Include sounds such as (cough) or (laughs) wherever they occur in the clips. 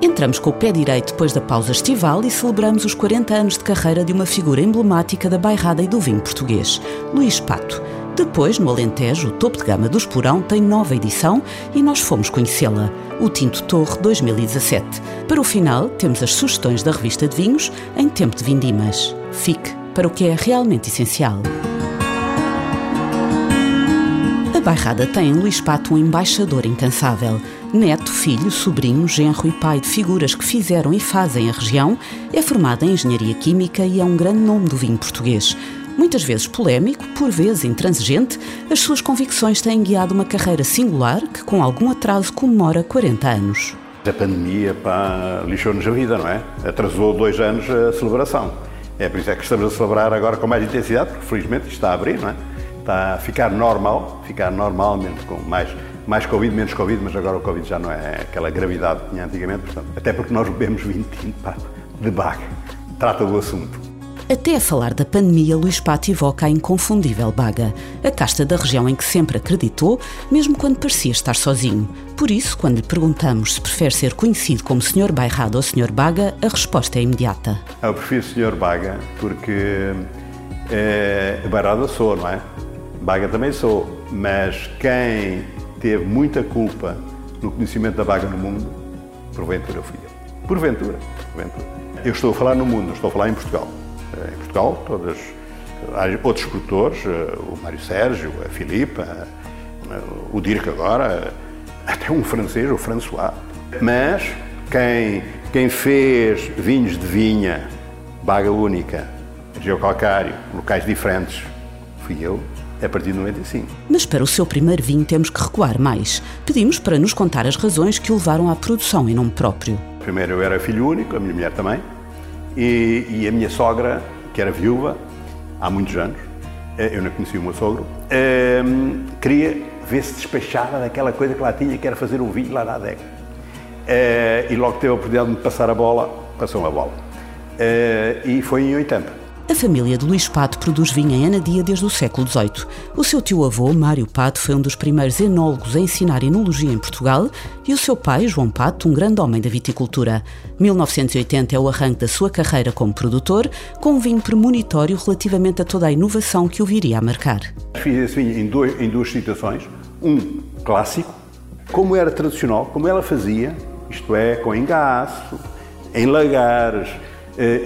Entramos com o pé direito depois da pausa estival e celebramos os 40 anos de carreira de uma figura emblemática da bairrada e do vinho português, Luís Pato. Depois, no Alentejo, o topo de gama do Esporão tem nova edição e nós fomos conhecê-la, o Tinto Torre 2017. Para o final, temos as sugestões da revista de vinhos em tempo de vindimas. Fique para o que é realmente essencial. A bairrada tem em Luís Pato um embaixador incansável. Neto, filho, sobrinho, genro e pai de figuras que fizeram e fazem a região, é formado em Engenharia Química e é um grande nome do vinho português. Muitas vezes polémico, por vezes intransigente, as suas convicções têm guiado uma carreira singular que, com algum atraso, comemora 40 anos. A pandemia lixou-nos a vida, não é? Atrasou dois anos a celebração. É por isso é que estamos a celebrar agora com mais intensidade, porque felizmente está a abrir, não é? Está a ficar normal, ficar normalmente com mais mais Covid, menos Covid, mas agora o Covid já não é aquela gravidade que tinha antigamente, portanto, até porque nós bebemos vinho tinto de baga. Trata do assunto. Até a falar da pandemia, Luís Pato evoca a inconfundível Baga, a casta da região em que sempre acreditou, mesmo quando parecia estar sozinho. Por isso, quando lhe perguntamos se prefere ser conhecido como Sr. Bairrado ou Sr. Baga, a resposta é imediata. Eu prefiro Sr. Baga porque é, Bairrado sou, não é? Baga também sou, mas quem teve muita culpa no conhecimento da vaga no mundo, porventura fui eu. Porventura, porventura. Eu estou a falar no mundo, estou a falar em Portugal. Eh, em Portugal, todas, outros produtores, eh, o Mário Sérgio, a Filipe, o Dirk agora, até um francês, o François. Mas quem, quem fez vinhos de vinha, baga única, geocalcário, locais diferentes, fui eu a partir de 95. Mas para o seu primeiro vinho temos que recuar mais. Pedimos para nos contar as razões que o levaram à produção em nome próprio. Primeiro eu era filho único, a minha mulher também, e, e a minha sogra, que era viúva há muitos anos, eh, eu não conhecia o meu sogro, ehm, queria ver se despachava daquela coisa que lá tinha, que era fazer um vinho lá na adega. Eh, e logo teve a oportunidade de me passar a bola, passou uma bola. Eh, e foi em 80. A família de Luís Pato produz vinho em Anadia desde o século XVIII. O seu tio-avô, Mário Pato, foi um dos primeiros enólogos a ensinar enologia em Portugal e o seu pai, João Pato, um grande homem da viticultura. 1980 é o arranque da sua carreira como produtor, com um vinho premonitório relativamente a toda a inovação que o viria a marcar. Fiz esse vinho em, dois, em duas situações. Um clássico, como era tradicional, como ela fazia, isto é, com engaço, em lagares,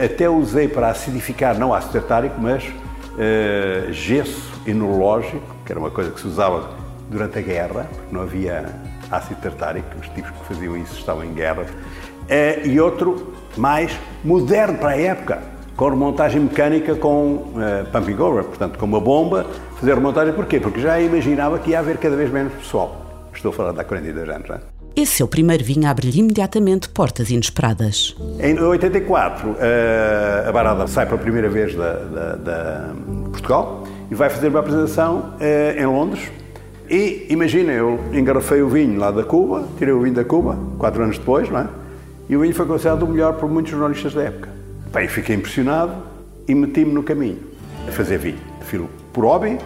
até usei para acidificar, não ácido tartárico, mas uh, gesso enológico, que era uma coisa que se usava durante a guerra, porque não havia ácido tartárico, os tipos que faziam isso estavam em guerra. Uh, e outro mais moderno para a época, com remontagem mecânica com uh, pumping over, portanto com uma bomba, fazer remontagem. Porquê? Porque já imaginava que ia haver cada vez menos pessoal. Estou a falar de há 42 anos, não é? Esse seu primeiro vinho abre-lhe imediatamente portas inesperadas. Em 84, eh, a Barada sai pela primeira vez da, da, da Portugal e vai fazer uma apresentação eh, em Londres. E imagina, eu engarrafei o vinho lá da Cuba, tirei o vinho da Cuba, quatro anos depois, não é? E o vinho foi considerado o melhor por muitos jornalistas da época. Bem, fiquei impressionado e meti-me no caminho a fazer vinho. Filo por hobby,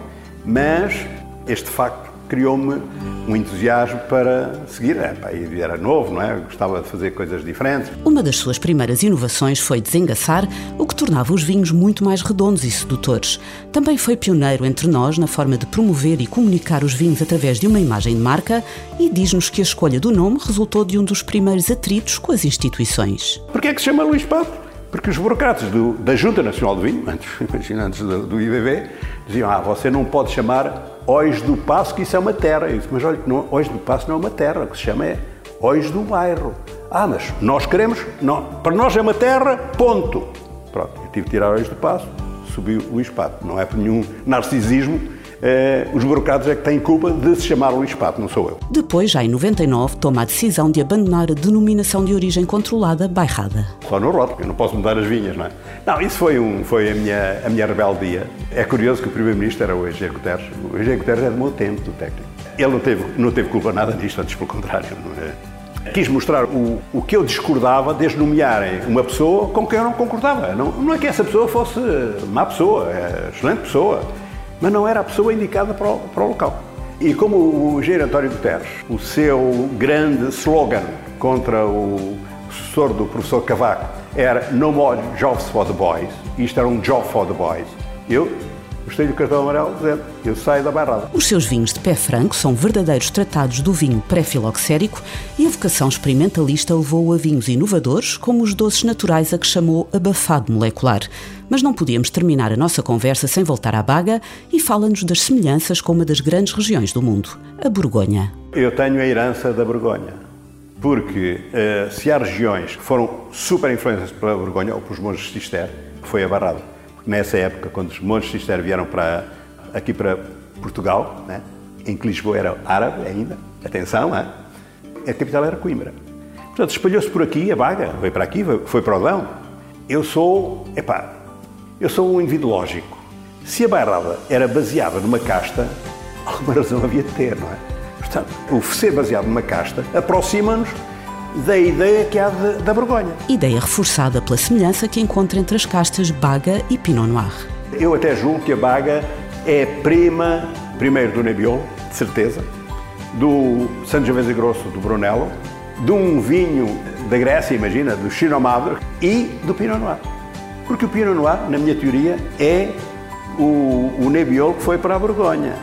mas este facto criou-me um entusiasmo para seguir. É, era novo, não é? gostava de fazer coisas diferentes. Uma das suas primeiras inovações foi desengaçar, o que tornava os vinhos muito mais redondos e sedutores. Também foi pioneiro entre nós na forma de promover e comunicar os vinhos através de uma imagem de marca e diz-nos que a escolha do nome resultou de um dos primeiros atritos com as instituições. Porquê é que se chama Luís Pato? Porque os burocratas do, da Junta Nacional do Vinho, antes, imagina, antes do, do IBV, diziam: ah, você não pode chamar Ois do Passo, que isso é uma terra. Eu disse, mas olha, não, Ois do Passo não é uma terra, o que se chama é Ois do Bairro. Ah, mas nós queremos, não, para nós é uma terra, ponto. Pronto, eu tive que tirar Ois do Passo, subiu o Pato. Não é por nenhum narcisismo, eh, os burocratas é que têm culpa de se chamar Luís Pato, não sou eu. Depois, já em 99, toma a decisão de abandonar a denominação de origem controlada Bairrada. Só no rótulo, eu não posso mudar as vinhas, não é? Não, isso foi, um, foi a, minha, a minha rebeldia. É curioso que o Primeiro-Ministro era o Eugênio Guterres. O Eugênio Guterres é do meu tempo, do técnico. Ele não teve, não teve culpa nada disto, antes pelo contrário. É? Quis mostrar o, o que eu discordava desde nomearem uma pessoa com quem eu não concordava. Não, não é que essa pessoa fosse má pessoa, é excelente pessoa mas não era a pessoa indicada para o, para o local. E como o engenheiro António Guterres, o seu grande slogan contra o sucessor do professor Cavaco era No more jobs for the boys, isto era um job for the boys, eu gostei do cartão amarelo dizendo eu saio da barrada. Os seus vinhos de pé franco são verdadeiros tratados do vinho pré-filoxérico e a vocação experimentalista levou-o a vinhos inovadores, como os doces naturais a que chamou abafado molecular. Mas não podíamos terminar a nossa conversa sem voltar à Baga e fala-nos das semelhanças com uma das grandes regiões do mundo, a Borgonha. Eu tenho a herança da Borgonha, porque uh, se há regiões que foram super influenciadas pela Borgonha ou pelos monges de Cister, foi a Barrada. Nessa época, quando os monges Cister vieram para, aqui para Portugal, né, em que Lisboa era árabe ainda, atenção, a capital era Coimbra. Portanto, espalhou-se por aqui a Baga, veio para aqui, foi para o Dão. Eu sou, epá, eu sou um indivíduo lógico. Se a bairrada era baseada numa casta, (laughs) alguma razão havia de ter, não é? Portanto, o ser baseado numa casta aproxima-nos da ideia que há de, da vergonha. Ideia reforçada pela semelhança que encontra entre as castas Baga e Pinot Noir. Eu até julgo que a Baga é prima, primeiro do Nebbiolo, de certeza, do Sangiovese Grosso, do Brunello, de um vinho da Grécia, imagina, do Chino Madre e do Pinot Noir. Porque o Pinot Noir, na minha teoria, é o, o Nebbiolo que foi para a Borgonha.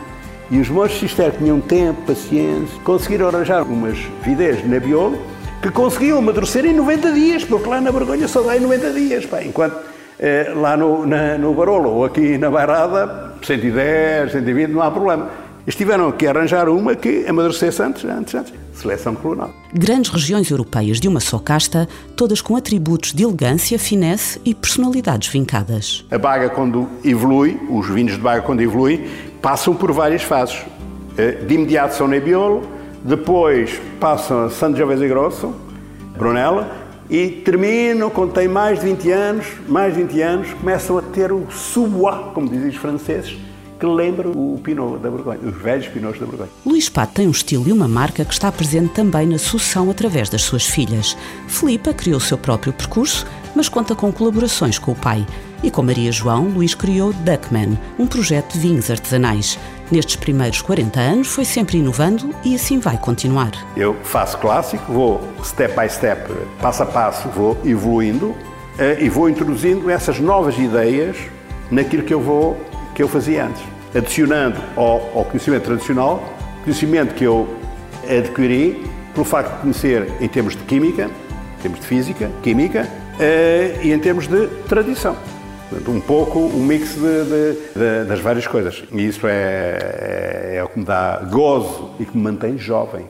E os monges Cister tinham tempo, paciência, conseguiram arranjar umas videiras de Nebbiolo que conseguiam amadurecer em 90 dias, porque lá na Borgonha só dá em 90 dias, pá, enquanto eh, lá no, na, no Barolo ou aqui na Bairrada, 110, 120, não há problema. Eles tiveram que arranjar uma que amadurecesse antes, antes, antes. Seleção colonial. Grandes regiões europeias de uma só casta, todas com atributos de elegância, finesse e personalidades vincadas. A baga, quando evolui, os vinhos de baga, quando evoluem, passam por várias fases. Eh, de imediato são Nebbiolo, depois passam a Sangiovese Grosso, Brunella, e terminam, quando têm mais de 20 anos, mais de 20 anos, começam a ter o sous como dizem os franceses, que lembra o Pinot da Borgonha, os velhos Pinots da Borgonha. Luís Pato tem um estilo e uma marca que está presente também na sucessão através das suas filhas. Filipa criou o seu próprio percurso, mas conta com colaborações com o pai. E com Maria João, Luís criou Duckman, um projeto de vinhos artesanais. Nestes primeiros 40 anos foi sempre inovando e assim vai continuar. Eu faço clássico, vou step by step, passo a passo, vou evoluindo eh, e vou introduzindo essas novas ideias naquilo que eu vou que eu fazia antes, adicionando ao, ao conhecimento tradicional, conhecimento que eu adquiri pelo facto de conhecer em termos de química, em termos de física, química uh, e em termos de tradição. Um pouco o mix de, de, de, das várias coisas. E isso é, é, é o que me dá gozo e que me mantém jovem.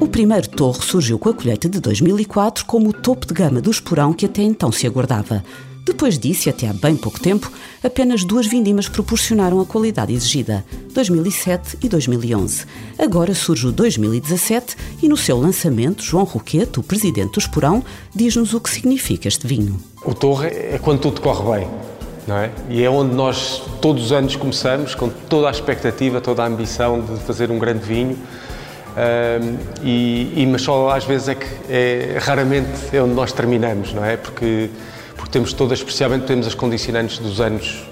O primeiro torre surgiu com a colheita de 2004 como o topo de gama do esporão que até então se aguardava. Depois disso, e até há bem pouco tempo, apenas duas vindimas proporcionaram a qualidade exigida, 2007 e 2011. Agora surge o 2017 e no seu lançamento, João Roquete, o presidente do Esporão, diz-nos o que significa este vinho. O Torre é quando tudo corre bem. Não é? E é onde nós todos os anos começamos com toda a expectativa, toda a ambição de fazer um grande vinho. Um, e, e, mas só às vezes é que é, raramente é onde nós terminamos, não é? Porque porque temos todas, especialmente temos as condicionantes dos anos,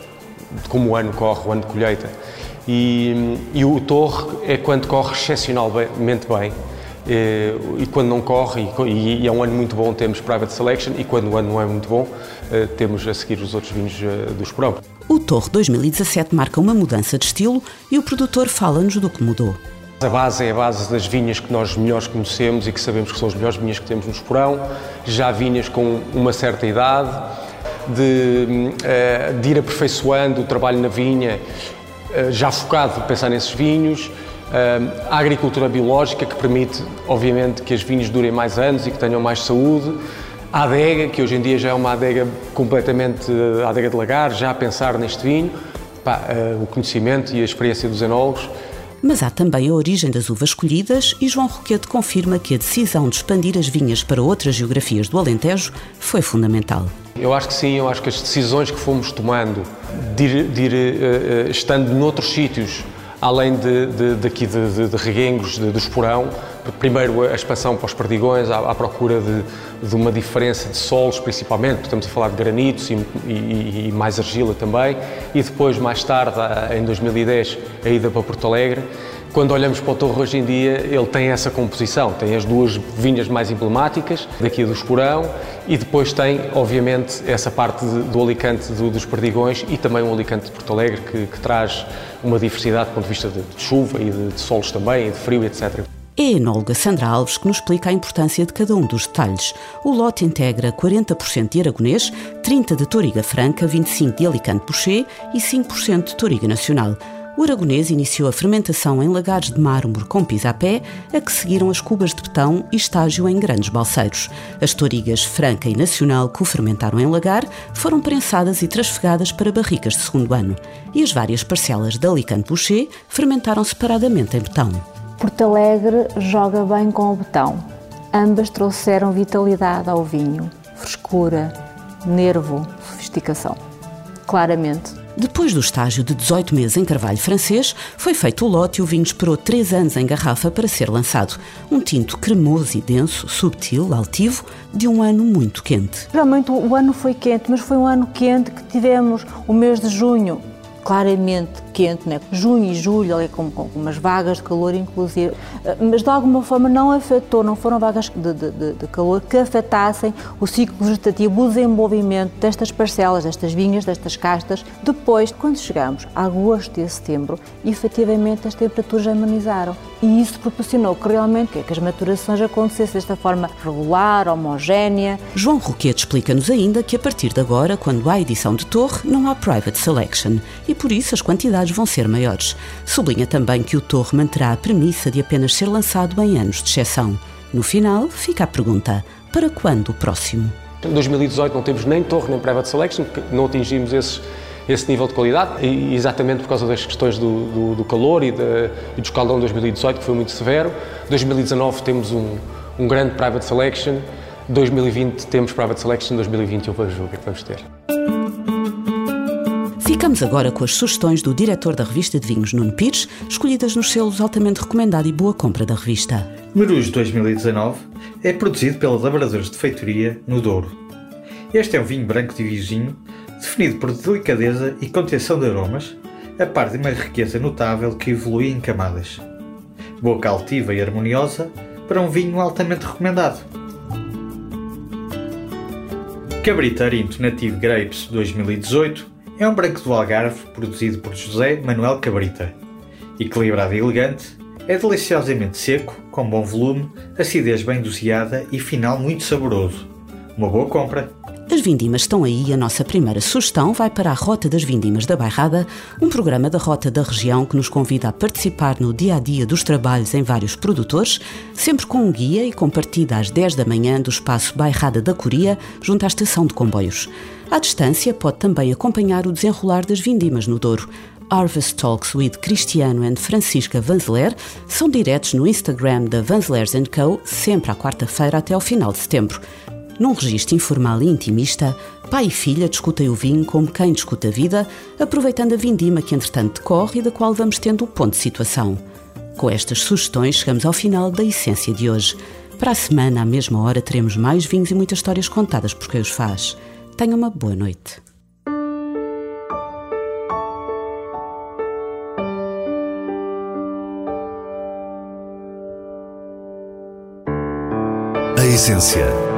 de como o ano corre, o ano de colheita. E, e o torre é quando corre excepcionalmente bem. E, e quando não corre, e, e, é um ano muito bom, temos Private Selection, e quando o ano não é muito bom, eh, temos a seguir os outros vinhos eh, do Esporão. O Torre 2017 marca uma mudança de estilo e o produtor fala-nos do que mudou. A base é a base das vinhas que nós melhores conhecemos e que sabemos que são as melhores vinhas que temos no Esporão, já vinhas com uma certa idade, de, eh, de ir aperfeiçoando o trabalho na vinha, eh, já focado pensar nesses vinhos, eh, a agricultura biológica que permite, obviamente, que as vinhas durem mais anos e que tenham mais saúde, A adega, que hoje em dia já é uma adega completamente a adega de lagar, já a pensar neste vinho, o conhecimento e a experiência dos enólogos. Mas há também a origem das uvas escolhidas e João Roquete confirma que a decisão de expandir as vinhas para outras geografias do Alentejo foi fundamental. Eu acho que sim, eu acho que as decisões que fomos tomando de ir, de ir uh, estando noutros sítios, além de, de, daqui de, de, de Reguengos, do Esporão, primeiro a expansão para os perdigões, à, à procura de, de, uma diferença de solos, principalmente, estamos a falar de granitos e, e, e, mais argila também, e depois, mais tarde, em 2010, a ida para Porto Alegre. Quando olhamos para o Torre hoje em dia, ele tem essa composição, tem as duas vinhas mais emblemáticas, daqui do Esporão, e depois tem, obviamente, essa parte do Alicante do, dos Perdigões e também o Alicante de Porto Alegre, que, que traz uma diversidade do ponto de vista de, de chuva e de, de solos também, e de frio, etc. É a enóloga Sandra Alves que nos explica a importância de cada um dos detalhes. O lote integra 40% de Aragonês, 30% de Toriga Franca, 25% de Alicante Boucher e 5% de Toriga Nacional. O aragonês iniciou a fermentação em lagares de mármore com pisapé, a que seguiram as cubas de betão e estágio em grandes balseiros. As torigas Franca e Nacional, que o fermentaram em lagar, foram prensadas e trasfegadas para barricas de segundo ano. E as várias parcelas de Alicante Boucher fermentaram separadamente em betão. Porto Alegre joga bem com o betão. Ambas trouxeram vitalidade ao vinho, frescura, nervo, sofisticação. Claramente. Depois do estágio de 18 meses em carvalho francês, foi feito o lote e o vinho esperou 3 anos em garrafa para ser lançado. Um tinto cremoso e denso, subtil, altivo, de um ano muito quente. Realmente o ano foi quente, mas foi um ano quente que tivemos o mês de junho claramente quente, né? junho e julho, ali com, com, umas vagas de calor, inclusive, eh, mas de alguma forma não afetou, não foram vagas de, de, de calor que afetassem o ciclo vegetativo, o desenvolvimento destas parcelas, destas vinhas, destas castas. Depois, quando chegamos a agosto e setembro, efetivamente as temperaturas amenizaram. E isso proporcionou que realmente que as maturações acontecessem desta forma regular, homogénea. João Roquete explica-nos ainda que a partir de agora, quando há edição de torre, não há private selection e por isso as quantidades vão ser maiores. Sublinha também que o torre manterá a premissa de apenas ser lançado em anos de exceção. No final, fica a pergunta: para quando o próximo? Em 2018 não temos nem torre nem private selection, não atingimos esse nível de qualidade, e exatamente por causa das questões do, do, do calor e, de, e do escaldão de 2018, que foi muito severo. 2019 temos um, um grande private selection, 2020 temos private selection, 2021 vamos ver o que é que vamos ter. Ficamos agora com as sugestões do diretor da revista de vinhos, Nuno Pires, escolhidas nos selos altamente recomendado e boa compra da revista. Merus 2019 é produzido pela Labradores de Feitoria, no Douro. Este é um vinho branco de vizinho definido por delicadeza e contenção de aromas, a par de uma riqueza notável que evolui em camadas. Boca altiva e harmoniosa para um vinho altamente recomendado. Cabrita Arinto Native Grapes 2018 é um branco do Algarve produzido por José Manuel Cabrita. Equilibrado e elegante, é deliciosamente seco, com bom volume, acidez bem doseada e final muito saboroso. Uma boa compra! As vindimas estão aí e a nossa primeira sugestão vai para a Rota das Vindimas da Bairrada, um programa da Rota da região que nos convida a participar no dia a dia dos trabalhos em vários produtores, sempre com um guia e com partida às 10 da manhã do espaço Bairrada da Coria, junto à estação de comboios. À distância, pode também acompanhar o desenrolar das vindimas no Douro. Harvest Talks with Cristiano and Francisca Vanzeler são diretos no Instagram da Vanzelers Co, sempre à quarta-feira até ao final de setembro. Num registro informal e intimista, pai e filha discutem o vinho como quem discute a vida, aproveitando a vindima que entretanto decorre e da qual vamos tendo o ponto de situação. Com estas sugestões, chegamos ao final da essência de hoje. Para a semana, à mesma hora, teremos mais vinhos e muitas histórias contadas por quem os faz. Tenha uma boa noite. A essência